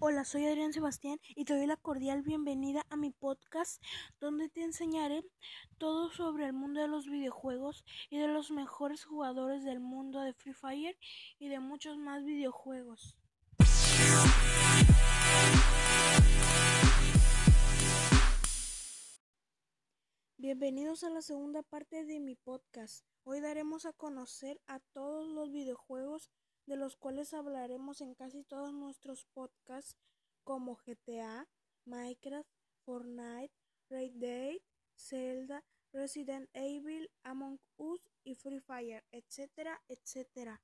Hola, soy Adrián Sebastián y te doy la cordial bienvenida a mi podcast donde te enseñaré todo sobre el mundo de los videojuegos y de los mejores jugadores del mundo de Free Fire y de muchos más videojuegos. Bienvenidos a la segunda parte de mi podcast. Hoy daremos a conocer a todos los videojuegos de los cuales hablaremos en casi todos nuestros podcasts como GTA, Minecraft, Fortnite, Red Dead, Zelda, Resident Evil, Among Us y Free Fire, etcétera, etcétera.